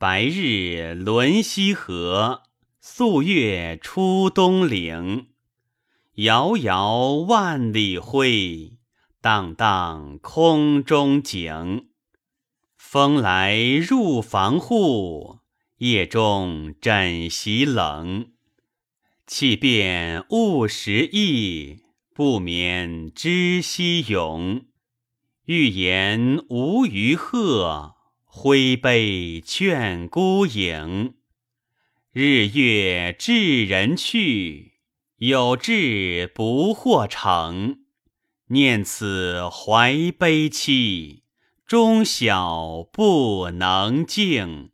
白日轮西河，素月出东岭。遥遥万里辉，荡荡空中景。风来入房户，夜中枕席冷。气变物时异，不眠知夕永。欲言无鱼鹤，挥杯劝孤影。日月至人去，有志不获成。念此怀悲戚，终晓不能静。